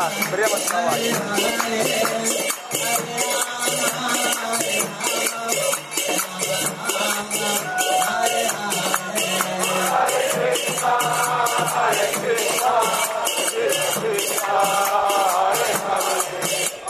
Да, прямо основание. Hare Krishna, Krishna Krishna, Hare Hare.